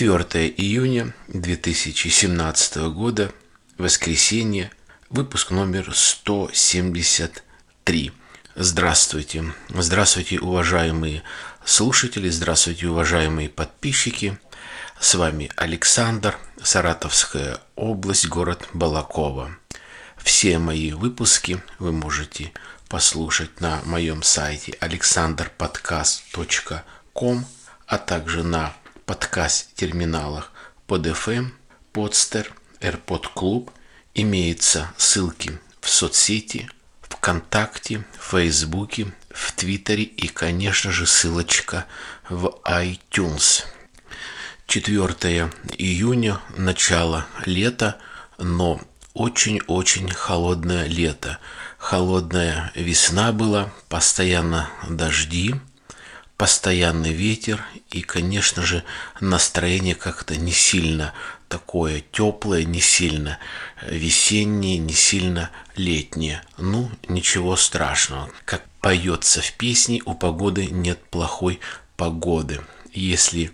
4 июня 2017 года, воскресенье, выпуск номер 173. Здравствуйте. Здравствуйте, уважаемые слушатели, здравствуйте, уважаемые подписчики. С вами Александр, Саратовская область, город Балакова. Все мои выпуски вы можете послушать на моем сайте alexanderpodcast.com, а также на подкаст-терминалах под FM, Podster, AirPod Club. Имеются ссылки в соцсети, ВКонтакте, Фейсбуке, в Твиттере и, конечно же, ссылочка в iTunes. 4 июня, начало лета, но очень-очень холодное лето. Холодная весна была, постоянно дожди, постоянный ветер и, конечно же, настроение как-то не сильно такое теплое, не сильно весеннее, не сильно летнее. Ну, ничего страшного. Как поется в песне, у погоды нет плохой погоды. Если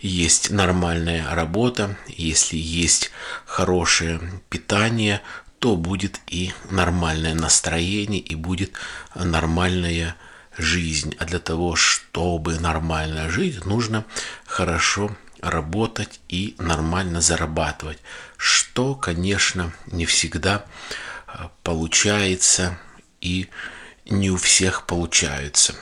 есть нормальная работа, если есть хорошее питание, то будет и нормальное настроение, и будет нормальная жизнь. А для того, чтобы нормально жить, нужно хорошо работать и нормально зарабатывать, что, конечно, не всегда э, получается и не у всех получается.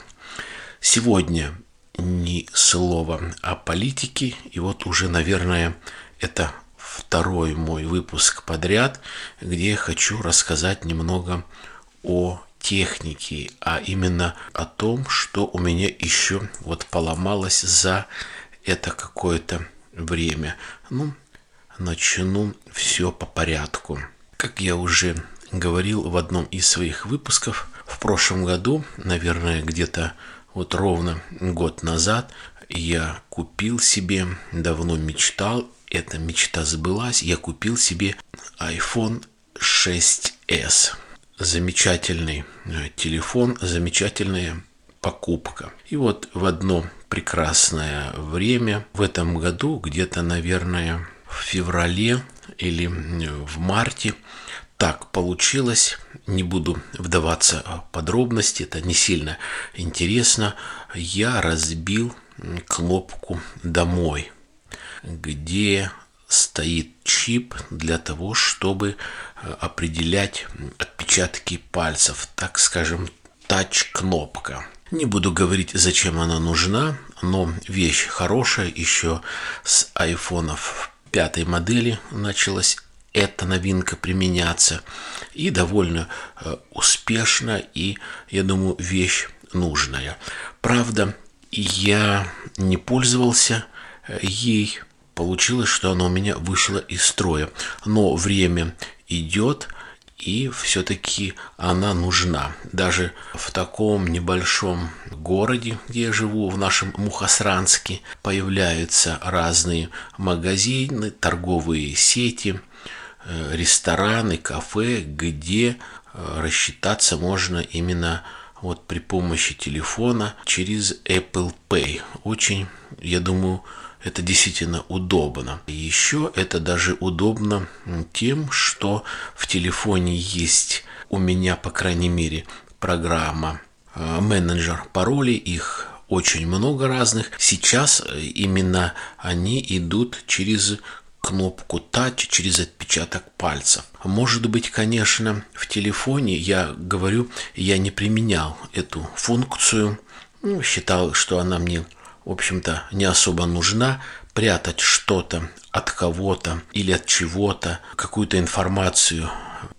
Сегодня ни слова о политике, и вот уже, наверное, это второй мой выпуск подряд, где я хочу рассказать немного о технике, а именно о том, что у меня еще вот поломалось за это какое-то время. Ну, начну все по порядку. Как я уже говорил в одном из своих выпусков, в прошлом году, наверное, где-то вот ровно год назад, я купил себе, давно мечтал, эта мечта сбылась, я купил себе iPhone 6s. Замечательный э, телефон, замечательная покупка. И вот в одно прекрасное время в этом году, где-то, наверное, в феврале или в марте, так получилось, не буду вдаваться в подробности, это не сильно интересно, я разбил кнопку «Домой», где стоит чип для того, чтобы определять отпечатки пальцев, так скажем, тач-кнопка. Не буду говорить, зачем она нужна, но вещь хорошая. Еще с айфонов пятой модели началась эта новинка применяться. И довольно э, успешно, и, я думаю, вещь нужная. Правда, я не пользовался э, ей. Получилось, что она у меня вышла из строя. Но время идет, и все-таки она нужна. Даже в таком небольшом городе, где я живу, в нашем Мухасранске, появляются разные магазины, торговые сети, э, рестораны, кафе, где э, рассчитаться можно именно вот при помощи телефона через Apple Pay. Очень, я думаю, это действительно удобно. Еще это даже удобно тем, что в телефоне есть у меня, по крайней мере, программа э, менеджер паролей, их очень много разных. Сейчас э, именно они идут через кнопку Touch через отпечаток пальцев. Может быть, конечно, в телефоне я говорю, я не применял эту функцию, ну, считал, что она мне в общем-то, не особо нужна, прятать что-то от кого-то или от чего-то, какую-то информацию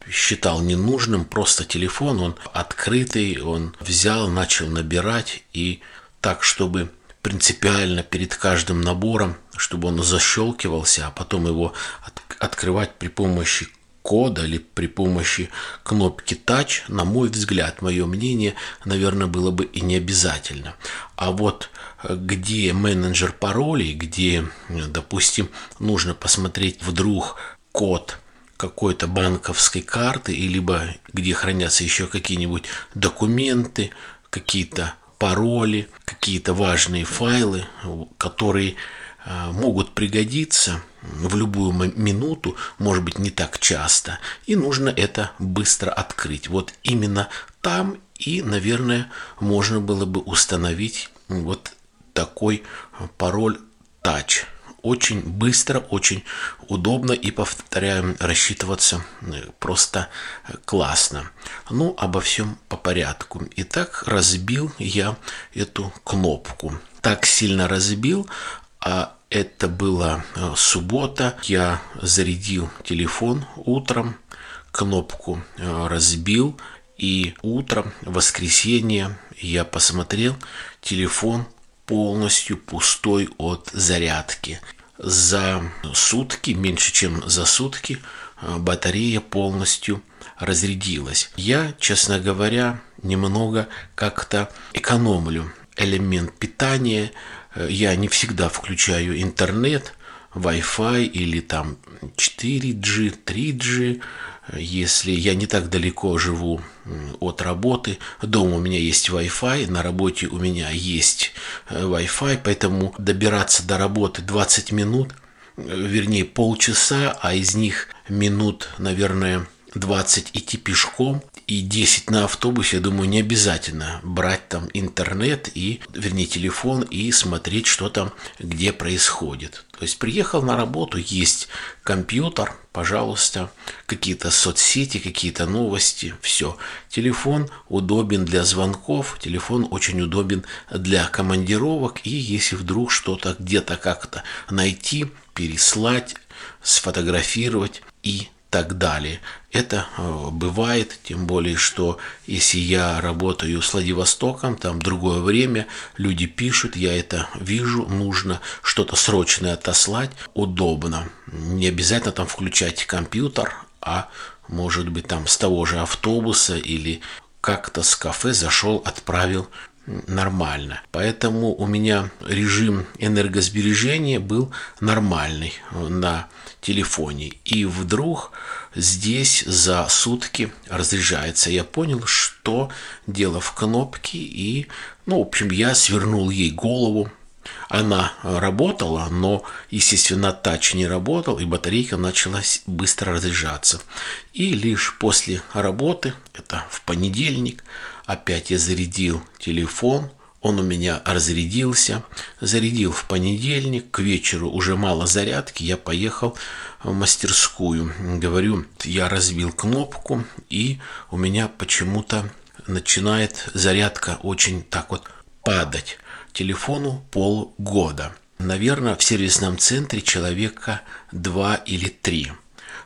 считал ненужным, просто телефон, он открытый, он взял, начал набирать и так, чтобы принципиально перед каждым набором, чтобы он защелкивался, а потом его от, открывать при помощи кода или при помощи кнопки Touch, на мой взгляд, мое мнение, наверное, было бы и не обязательно. А вот э, где менеджер паролей, где, допустим, нужно посмотреть вдруг код какой-то банковской карты, либо где хранятся еще какие-нибудь документы, какие-то пароли, какие-то важные файлы, которые могут пригодиться в любую минуту, может быть, не так часто, и нужно это быстро открыть. Вот именно там и, наверное, можно было бы установить вот такой пароль Touch. Очень быстро, очень удобно и, повторяем, рассчитываться э, просто классно. Ну, обо всем по порядку. Итак, разбил я эту кнопку. Так сильно разбил, а это была э, суббота. Я зарядил телефон утром, кнопку э, разбил. И утром, воскресенье, я посмотрел, телефон полностью пустой от зарядки. За сутки, меньше чем за сутки, э, батарея полностью разрядилась. Я, честно говоря, немного как-то экономлю элемент питания я не всегда включаю интернет, Wi-Fi или там 4G, 3G. Если я не так далеко живу от работы, дома у меня есть Wi-Fi, на работе у меня есть э, Wi-Fi, поэтому добираться до работы 20 минут, э, вернее полчаса, а из них минут, наверное, 20 идти пешком, и 10 на автобусе, я думаю, не обязательно брать там интернет и, вернее, телефон и смотреть, что там, где происходит. То есть приехал на работу, есть компьютер, пожалуйста, какие-то соцсети, какие-то новости, все. Телефон удобен для звонков, телефон очень удобен для командировок, и если вдруг что-то где-то как-то найти, переслать, сфотографировать и так далее. Это э, бывает, тем более, что если я работаю с Владивостоком, там другое время, люди пишут, я это вижу, нужно что-то срочное отослать, удобно. Не обязательно там включать компьютер, а может быть там с того же автобуса или как-то с кафе зашел, отправил нормально. Поэтому у меня режим энергосбережения был нормальный на телефоне. И вдруг здесь за сутки разряжается. Я понял, что дело в кнопке. И, ну, в общем, я свернул ей голову. Она работала, но, естественно, тач не работал, и батарейка начала быстро разряжаться. И лишь после работы, это в понедельник, опять я зарядил телефон – он у меня разрядился, зарядил в понедельник, к вечеру уже мало зарядки, я поехал в мастерскую. Говорю, я разбил кнопку, и у меня почему-то начинает зарядка очень так вот падать. Телефону полгода. Наверное, в сервисном центре человека два или три.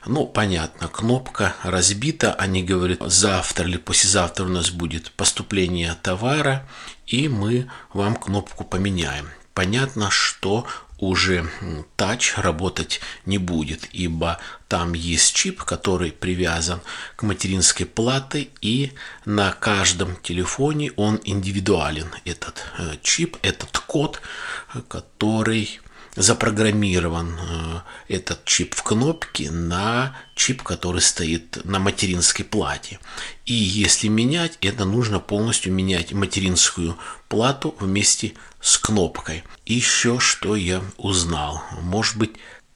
Ну, понятно, кнопка разбита. Они говорят, завтра или послезавтра у нас будет поступление товара, и мы вам кнопку поменяем. Понятно, что уже тач работать не будет, ибо там есть чип, который привязан к материнской плате, и на каждом телефоне он индивидуален. Этот э, чип, этот код, который запрограммирован э, этот чип в кнопке на чип, который стоит на материнской плате. И если менять, это нужно полностью менять материнскую плату вместе с кнопкой. Еще что я узнал. Может быть,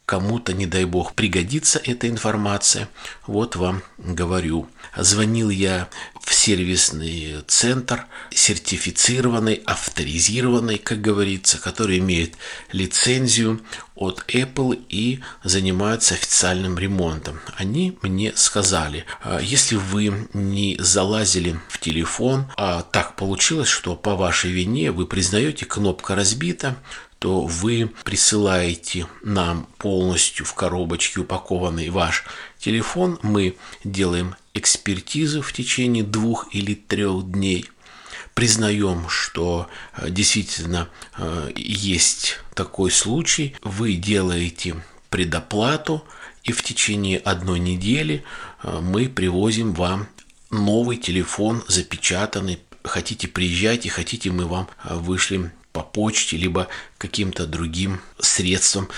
кому-то, не дай бог, пригодится эта информация. Вот вам говорю. Звонил я в сервисный центр, сертифицированный, авторизированный, как говорится, который имеет лицензию от Apple и занимаются официальным ремонтом. Они мне сказали, «А если вы не залазили в телефон, а так получилось, что по вашей вине вы признаете, кнопка разбита, то вы присылаете нам полностью в коробочке упакованный ваш телефон. Мы делаем экспертизу в течение двух или трех дней. Признаем, что э, действительно э, есть такой случай. Вы делаете предоплату, и в течение одной недели э, мы привозим вам новый телефон запечатанный. Хотите приезжайте, хотите мы вам вышлем по почте, либо каким-то другим средством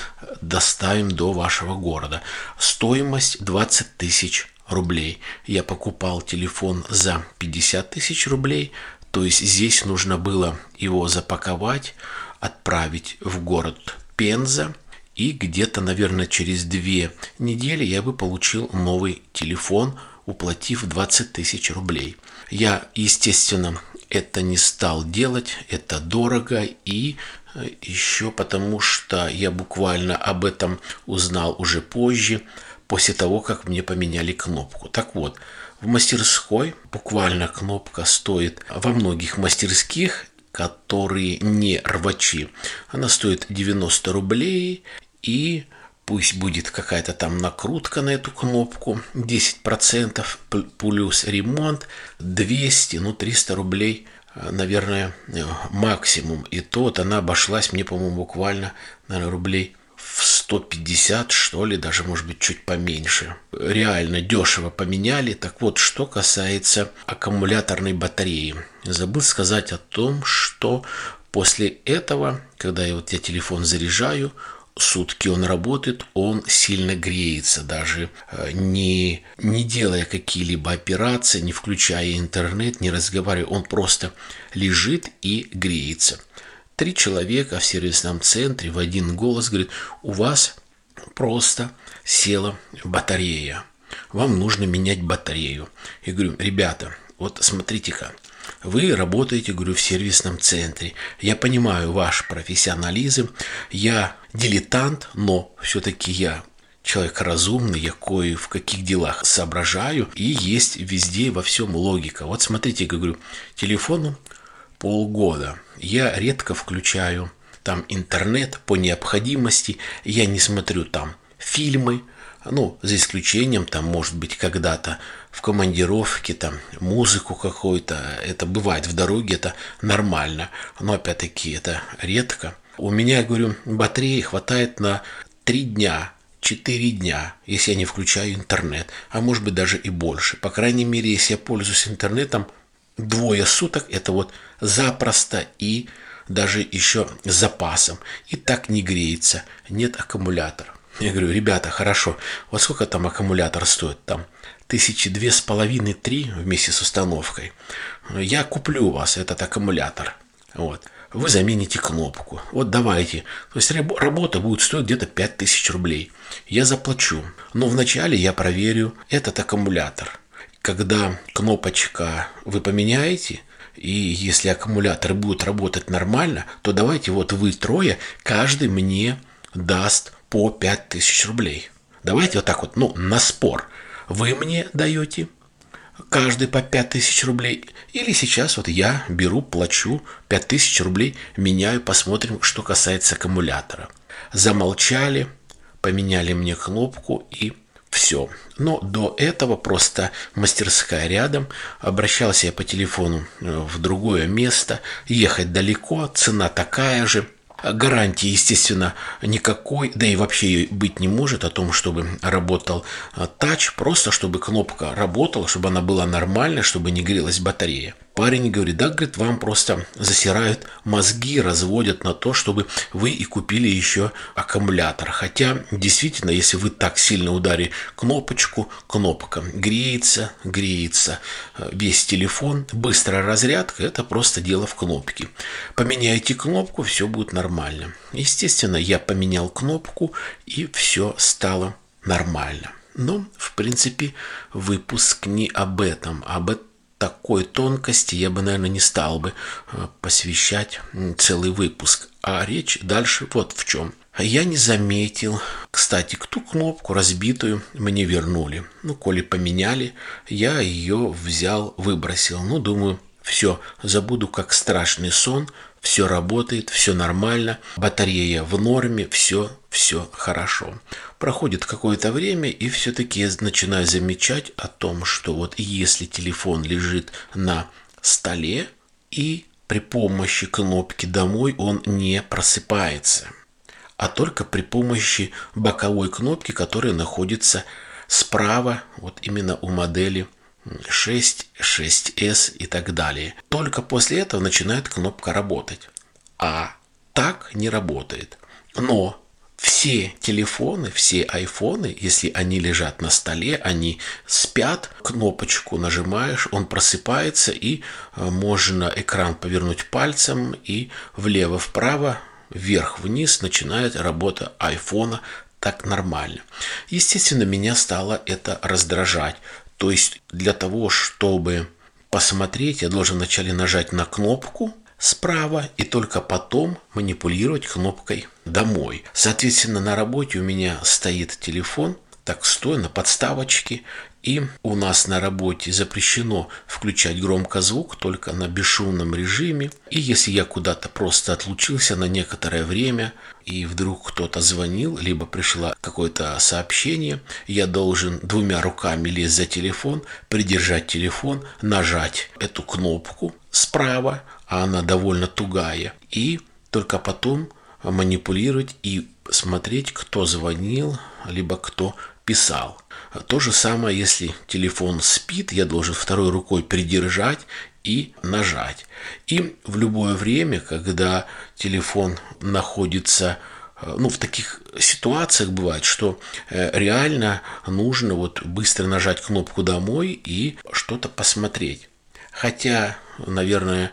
доставим до вашего города. Стоимость 20 тысяч рублей. Я покупал телефон за 50 тысяч рублей, то есть здесь нужно было его запаковать, отправить в город Пенза. И где-то, наверное, через две недели я бы получил новый телефон, уплатив 20 тысяч рублей. Я, естественно, это не стал делать, это дорого и э, еще потому, что я буквально об этом узнал уже позже, после того, как мне поменяли кнопку. Так вот, в мастерской буквально кнопка стоит во многих мастерских, которые не рвачи. Она стоит 90 рублей и пусть будет какая-то там накрутка на эту кнопку, 10% плюс ремонт, 200, ну 300 рублей, э, наверное, э, максимум. И то вот она обошлась мне, по-моему, буквально, наверное, рублей в 150, что ли, даже, может быть, чуть поменьше. Реально дешево поменяли. Так вот, что касается аккумуляторной батареи. Забыл сказать о том, что после этого, когда я вот я телефон заряжаю, сутки он работает, он сильно греется, даже э, не, не делая какие-либо операции, не включая интернет, не разговаривая, он просто лежит и греется. Три человека в сервисном центре в один голос говорят, у вас просто села батарея, вам нужно менять батарею. Я говорю, ребята, вот смотрите-ка, вы работаете, говорю, в сервисном центре. Я понимаю ваш профессионализм. Я дилетант, но все-таки я человек разумный, я кое в каких делах соображаю, и есть везде во всем логика. Вот смотрите, говорю, телефону полгода. Я редко включаю там интернет по необходимости. Я не смотрю там фильмы, ну, за исключением, там, может быть, когда-то в командировке, там, музыку какую-то, это бывает в дороге, это нормально, но, опять-таки, это редко. У меня, говорю, батареи хватает на три дня, четыре дня, если я не включаю интернет, а может быть даже и больше. По крайней мере, если я пользуюсь интернетом двое суток, это вот запросто и даже еще с запасом. И так не греется, нет аккумулятора. Я говорю, ребята, хорошо, вот сколько там аккумулятор стоит? Там тысячи две с половиной, три вместе с установкой. Я куплю у вас этот аккумулятор. Вот. Вы замените кнопку. Вот давайте. То есть работа будет стоить где-то 5000 рублей. Я заплачу. Но вначале я проверю этот аккумулятор. Когда кнопочка вы поменяете, и если аккумулятор будет работать нормально, то давайте вот вы трое, каждый мне даст по 5000 рублей. Давайте вот так вот, ну, на спор. Вы мне даете каждый по 5000 рублей. Или сейчас вот я беру, плачу 5000 рублей, меняю, посмотрим, что касается аккумулятора. Замолчали, поменяли мне кнопку и все. Но до этого просто мастерская рядом. Обращался я по телефону э, в другое место. Ехать далеко, цена такая же. Гарантии, естественно, никакой, да и вообще быть не может о том, чтобы работал а, тач, просто чтобы кнопка работала, чтобы она была нормальная, чтобы не грелась батарея. Парень говорит, да, говорит, вам просто засирают мозги, разводят на то, чтобы вы и купили еще аккумулятор. Хотя, действительно, если вы так сильно ударите кнопочку, кнопка греется, греется э, весь телефон, быстрая разрядка, это просто дело в кнопке. Поменяйте кнопку, все будет нормально. Естественно, я поменял кнопку, и все стало нормально. Но, в принципе, выпуск не об этом, об этом такой тонкости я бы, наверное, не стал бы э, посвящать целый выпуск. А речь дальше вот в чем. Я не заметил, кстати, ту кнопку разбитую мне вернули. Ну, коли поменяли, я ее взял, выбросил. Ну, думаю, все, забуду как страшный сон, все работает, все нормально, батарея в норме, все, все хорошо. Проходит какое-то время, и все-таки я начинаю замечать о том, что вот если телефон лежит на столе, и при помощи кнопки «Домой» он не просыпается, а только при помощи боковой кнопки, которая находится справа, вот именно у модели 6, 6S и так далее. Только после этого начинает кнопка работать. А так не работает. Но все телефоны, все айфоны, если они лежат на столе, они спят, кнопочку нажимаешь, он просыпается и э, можно экран повернуть пальцем и влево-вправо вверх-вниз начинает работа айфона так нормально. Естественно, меня стало это раздражать. То есть для того, чтобы посмотреть, я должен вначале нажать на кнопку справа и только потом манипулировать кнопкой «Домой». Соответственно, на работе у меня стоит телефон, так стоя на подставочке, и у нас на работе запрещено включать громкозвук только на бесшумном режиме. И если я куда-то просто отлучился на некоторое время, и вдруг кто-то звонил, либо пришло какое-то сообщение, я должен двумя руками лезть за телефон, придержать телефон, нажать эту кнопку справа, а она довольно тугая, и только потом манипулировать и смотреть, кто звонил, либо кто писал. То же самое, если телефон спит, я должен второй рукой придержать и нажать. И в любое время, когда телефон находится э, ну, в таких ситуациях бывает, что э, реально нужно вот быстро нажать кнопку «Домой» и что-то посмотреть. Хотя, наверное,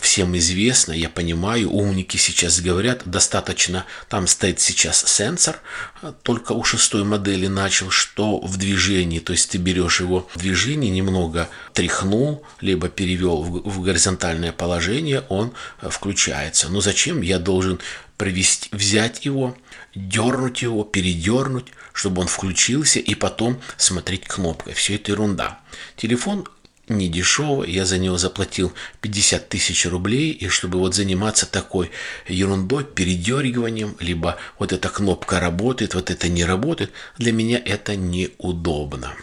всем известно, я понимаю, умники сейчас говорят, достаточно, там стоит сейчас сенсор, э, только у шестой модели начал, что в движении, то есть ты берешь его в движении, немного тряхнул, либо перевел в горизонтальное положение, он э, включается. Но зачем я должен провести, взять его, дернуть его, передернуть, чтобы он включился и потом смотреть кнопкой. Все это ерунда. Телефон не дешево, я за него заплатил 50 тысяч рублей, и чтобы вот заниматься такой ерундой, передергиванием, либо вот эта кнопка работает, вот это не работает, для меня это неудобно.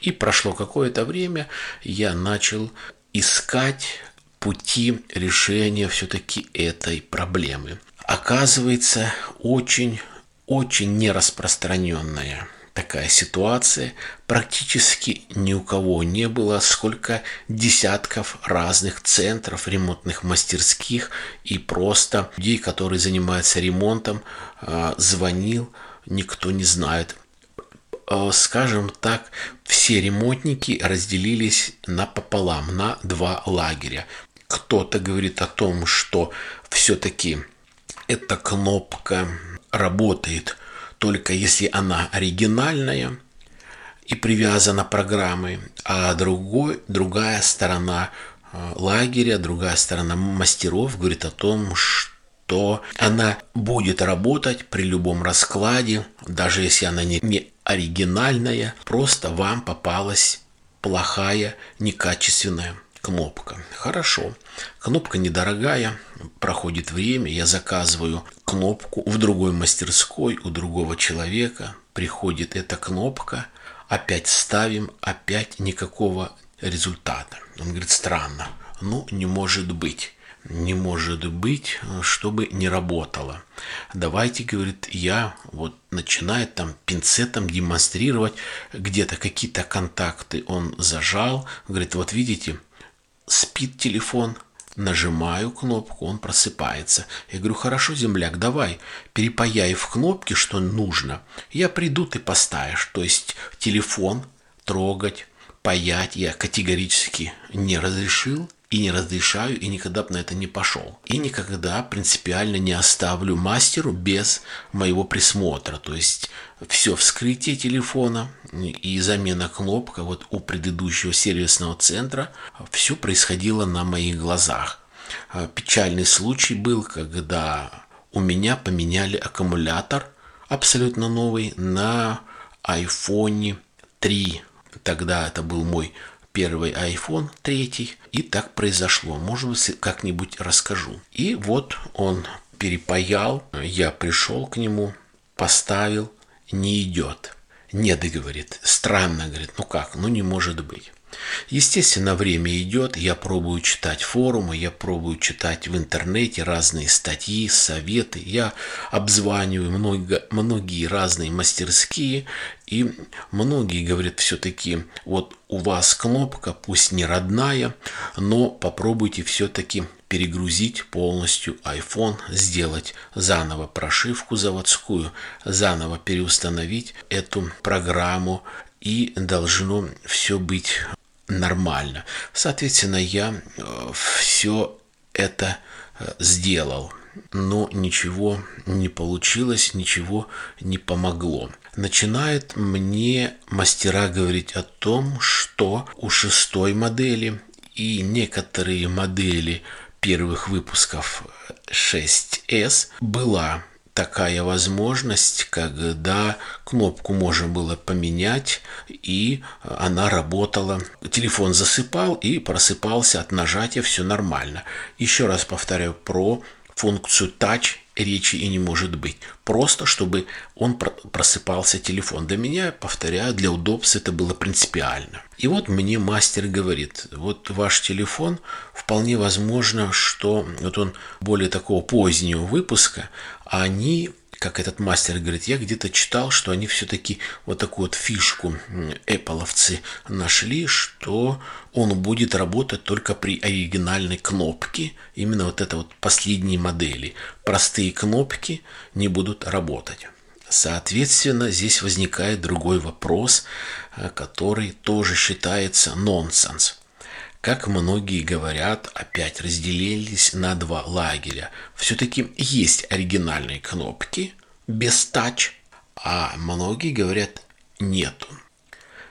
И прошло какое-то время, я начал искать пути решения все-таки этой проблемы. Оказывается, очень, очень нераспространенная такая ситуация. Практически ни у кого не было сколько десятков разных центров, ремонтных мастерских и просто людей, которые занимаются ремонтом, а, звонил, никто не знает. А, скажем так, все ремонтники разделились на пополам, на два лагеря. Кто-то говорит о том, что все-таки эта кнопка работает только если она оригинальная и привязана программой, а другой, другая сторона э, лагеря, другая сторона мастеров говорит о том, что она будет работать при любом раскладе, даже если она не, не оригинальная, просто вам попалась плохая, некачественная кнопка. Хорошо. Кнопка недорогая, проходит время, я заказываю кнопку в другой мастерской у другого человека, приходит эта кнопка, опять ставим, опять никакого результата. Он говорит, странно, ну не может быть не может быть, чтобы не работало. Давайте, говорит, я вот начинает там пинцетом демонстрировать где-то какие-то контакты он зажал. Говорит, вот видите, спит телефон, нажимаю кнопку, он просыпается. Я говорю, хорошо, земляк, давай, перепаяй в кнопки, что нужно. Я приду, ты поставишь. То есть телефон трогать, паять я категорически не разрешил и не разрешаю, и никогда бы на это не пошел. И никогда принципиально не оставлю мастеру без моего присмотра. То есть все вскрытие телефона и замена кнопка вот у предыдущего сервисного центра, все происходило на моих глазах. А, печальный случай был, когда у меня поменяли аккумулятор абсолютно новый на iPhone 3. Тогда это был мой первый iPhone, третий. И так произошло. Может быть, как-нибудь расскажу. И вот он перепаял. Я пришел к нему, поставил. Не идет. Нет, говорит. Странно, говорит. Ну как? Ну не может быть. Естественно, время идет, я пробую читать форумы, я пробую читать в интернете разные статьи, советы, я обзваниваю много, многие разные мастерские, и многие говорят все-таки, вот у вас кнопка, пусть не родная, но попробуйте все-таки перегрузить полностью iPhone, сделать заново прошивку заводскую, заново переустановить эту программу, и должно все быть нормально. Соответственно, я э, все это э, сделал. но ничего не получилось, ничего не помогло. Начинает мне мастера говорить о том, что у шестой модели и некоторые модели первых выпусков 6S была такая возможность, когда кнопку можно было поменять, и она работала. Телефон засыпал и просыпался от нажатия, все нормально. Еще раз повторяю про функцию Touch речи и не может быть. Просто, чтобы он просыпался телефон. Для меня, повторяю, для удобства это было принципиально. И вот мне мастер говорит, вот ваш телефон, вполне возможно, что вот он более такого позднего выпуска, а они как этот мастер говорит, я где-то читал, что они все-таки вот такую вот фишку Appleовцы нашли, что он будет работать только при оригинальной кнопке, именно вот это вот последней модели. Простые кнопки не будут работать. Соответственно, здесь возникает другой вопрос, э, который тоже считается нонсенс как многие говорят, опять разделились на два лагеря. Все-таки есть оригинальные кнопки без тач, а многие говорят нету.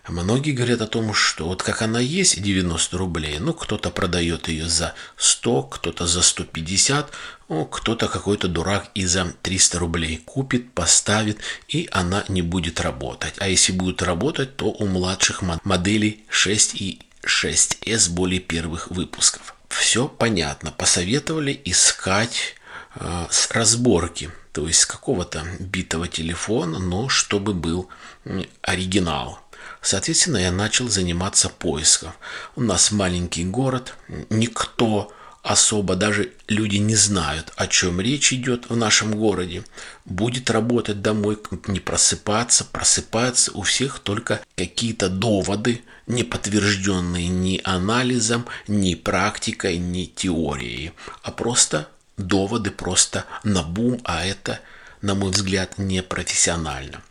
Многие говорят о том, что вот как она есть, 90 рублей, ну, кто-то продает ее за 100, кто-то за 150, ну, кто-то какой-то дурак и за 300 рублей купит, поставит, и она не будет работать. А если будет работать, то у младших моделей 6 и 6S более первых выпусков. Все понятно. Посоветовали искать э, с разборки, то есть с какого-то битого телефона, но чтобы был оригинал. Соответственно, я начал заниматься поиском. У нас маленький город, никто особо даже люди не знают, о чем речь идет в нашем городе. Будет работать домой, не просыпаться, просыпаться. У всех только какие-то доводы, не подтвержденные ни анализом, ни практикой, ни теорией, а просто доводы просто на бум, а это, на мой взгляд, непрофессионально.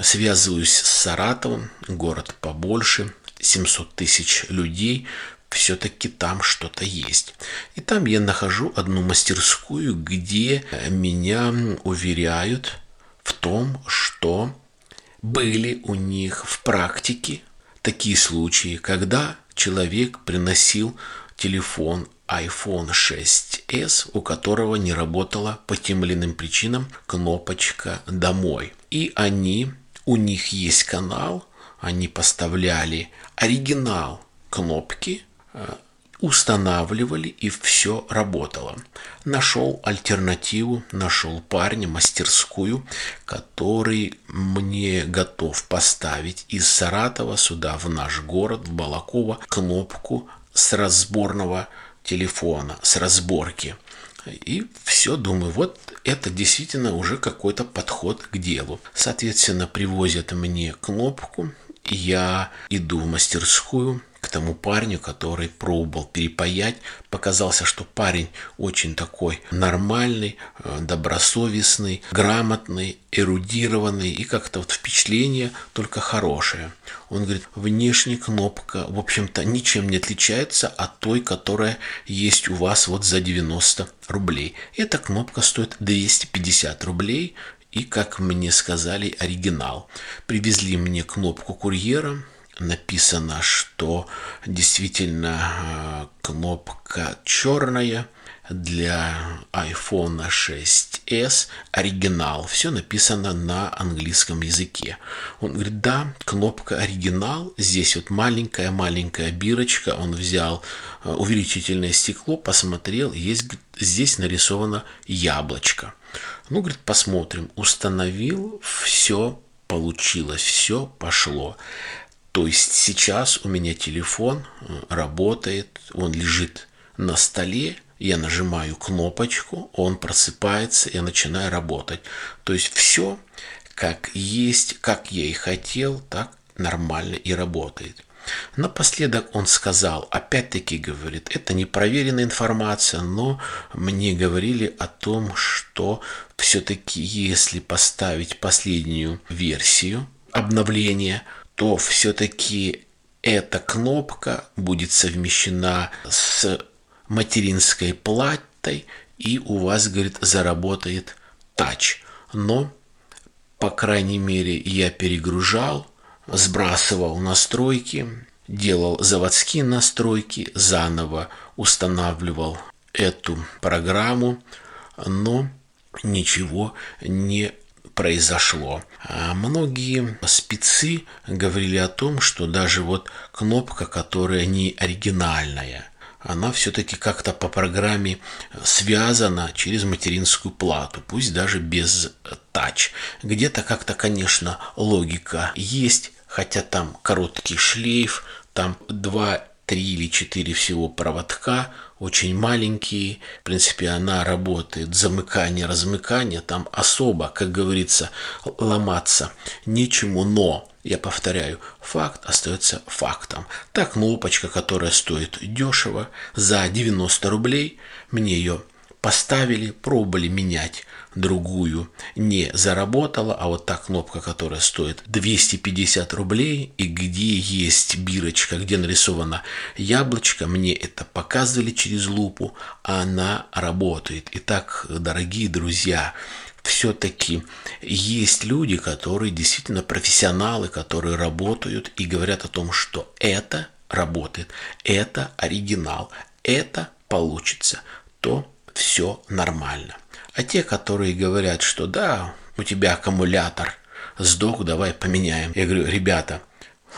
Связываюсь с Саратовом, город побольше, 700 тысяч людей, все-таки там что-то есть. И там я нахожу одну мастерскую, где меня уверяют в том, что были у них в практике такие случаи, когда человек приносил телефон iPhone 6s, у которого не работала по тем или иным причинам кнопочка «Домой». И они, у них есть канал, они поставляли оригинал кнопки устанавливали и все работало. Нашел альтернативу, нашел парня, мастерскую, который мне готов поставить из Саратова сюда, в наш город, в Балаково, кнопку с разборного телефона, с разборки. И все, думаю, вот это действительно уже какой-то подход к делу. Соответственно, привозят мне кнопку, я иду в мастерскую, к тому парню, который пробовал перепаять. Показался, что парень очень такой нормальный, э, добросовестный, грамотный, эрудированный и как-то вот впечатление только хорошее. Он говорит, внешняя кнопка, в общем-то, ничем не отличается от той, которая есть у вас вот за 90 рублей. Эта кнопка стоит 250 рублей, и, как мне сказали, оригинал. Привезли мне кнопку курьера, написано, что действительно э, кнопка черная для iPhone 6s оригинал. Все написано на английском языке. Он говорит, да, кнопка оригинал. Здесь вот маленькая-маленькая бирочка. Он взял э, увеличительное стекло, посмотрел, есть здесь нарисовано яблочко. Ну, говорит, посмотрим. Установил, все получилось, все пошло. То есть сейчас у меня телефон э, работает, он лежит на столе, я нажимаю кнопочку, он просыпается, я начинаю работать. То есть все как есть, как я и хотел, так нормально и работает. Напоследок он сказал, опять-таки говорит, это не проверенная информация, но мне говорили о том, что все-таки если поставить последнюю версию обновления, то все-таки эта кнопка будет совмещена с материнской платой и у вас, говорит, заработает тач. Но, по крайней мере, я перегружал, сбрасывал настройки, делал заводские настройки, заново устанавливал эту программу, но ничего не произошло. А многие спецы говорили о том, что даже вот кнопка, которая не оригинальная, она все-таки как-то по программе связана через материнскую плату, пусть даже без тач. Где-то как-то, конечно, логика есть, хотя там короткий шлейф, там два три или четыре всего проводка, очень маленькие. В принципе, она работает. Замыкание, размыкание, там особо, как говорится, ломаться нечему. Но, я повторяю, факт остается фактом. Та кнопочка, которая стоит дешево, за 90 рублей, мне ее поставили, пробовали менять другую не заработала, а вот та кнопка, которая стоит 250 рублей, и где есть бирочка, где нарисовано яблочко, мне это показывали через лупу, она работает. Итак, дорогие друзья, все-таки есть люди, которые действительно профессионалы, которые работают и говорят о том, что это работает, это оригинал, это получится, то все нормально. А те, которые говорят, что да, у тебя аккумулятор сдох, давай поменяем. Я говорю, ребята,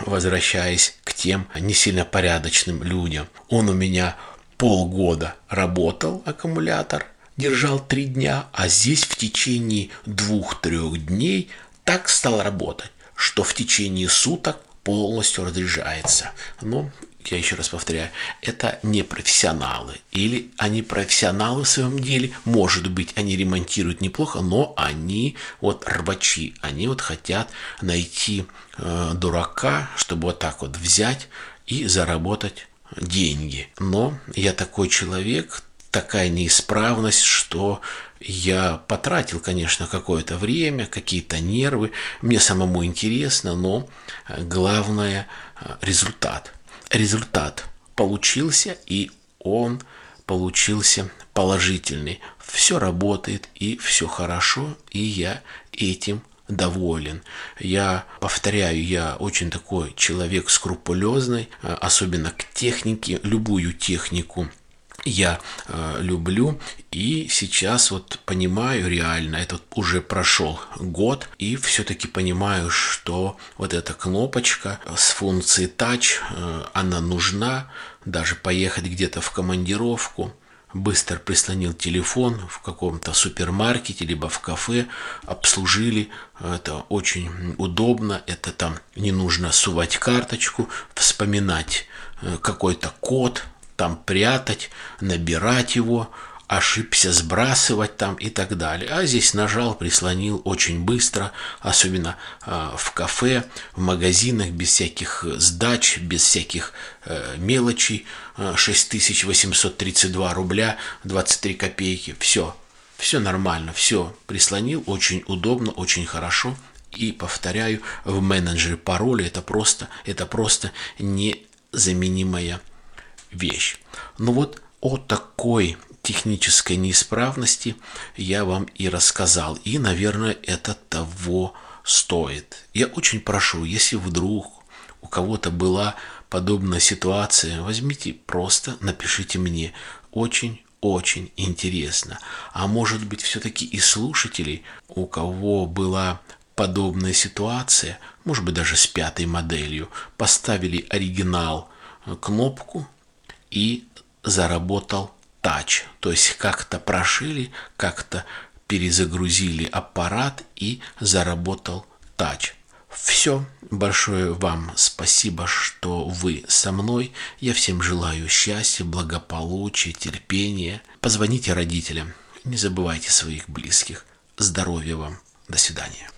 возвращаясь к тем не сильно порядочным людям, он у меня полгода работал, аккумулятор, держал три дня, а здесь в течение двух-трех дней так стал работать, что в течение суток полностью разряжается. Но я еще раз повторяю, это не профессионалы. Или они профессионалы в своем деле, может быть, они ремонтируют неплохо, но они вот рвачи, они вот хотят найти э, дурака, чтобы вот так вот взять и заработать деньги. Но я такой человек, такая неисправность, что я потратил, конечно, какое-то время, какие-то нервы. Мне самому интересно, но главное э, результат – результат получился, и он получился положительный. Все работает, и все хорошо, и я этим доволен. Я повторяю, я очень такой человек скрупулезный, особенно к технике, любую технику я э, люблю. И сейчас вот понимаю реально, это уже прошел год и все-таки понимаю, что вот эта кнопочка с функцией Touch, э, она нужна, даже поехать где-то в командировку, быстро прислонил телефон в каком-то супермаркете, либо в кафе, обслужили. Это очень удобно, это там не нужно сувать карточку, вспоминать э, какой-то код, там прятать, набирать его, ошибся сбрасывать там и так далее. А здесь нажал, прислонил очень быстро, особенно э, в кафе, в магазинах, без всяких сдач, без всяких э, мелочей. 6832 рубля 23 копейки. Все, все нормально, все прислонил, очень удобно, очень хорошо. И повторяю, в менеджере пароля это просто, это просто незаменимая вещь. Ну вот о такой технической неисправности я вам и рассказал. И, наверное, это того стоит. Я очень прошу, если вдруг у кого-то была подобная ситуация, возьмите просто, напишите мне. Очень очень интересно. А может быть, все-таки и слушателей, у кого была подобная ситуация, может быть, даже с пятой моделью, поставили оригинал кнопку и заработал тач. То есть как-то прошили, как-то перезагрузили аппарат и заработал тач. Все. Большое вам спасибо, что вы со мной. Я всем желаю счастья, благополучия, терпения. Позвоните родителям. Не забывайте своих близких. Здоровья вам. До свидания.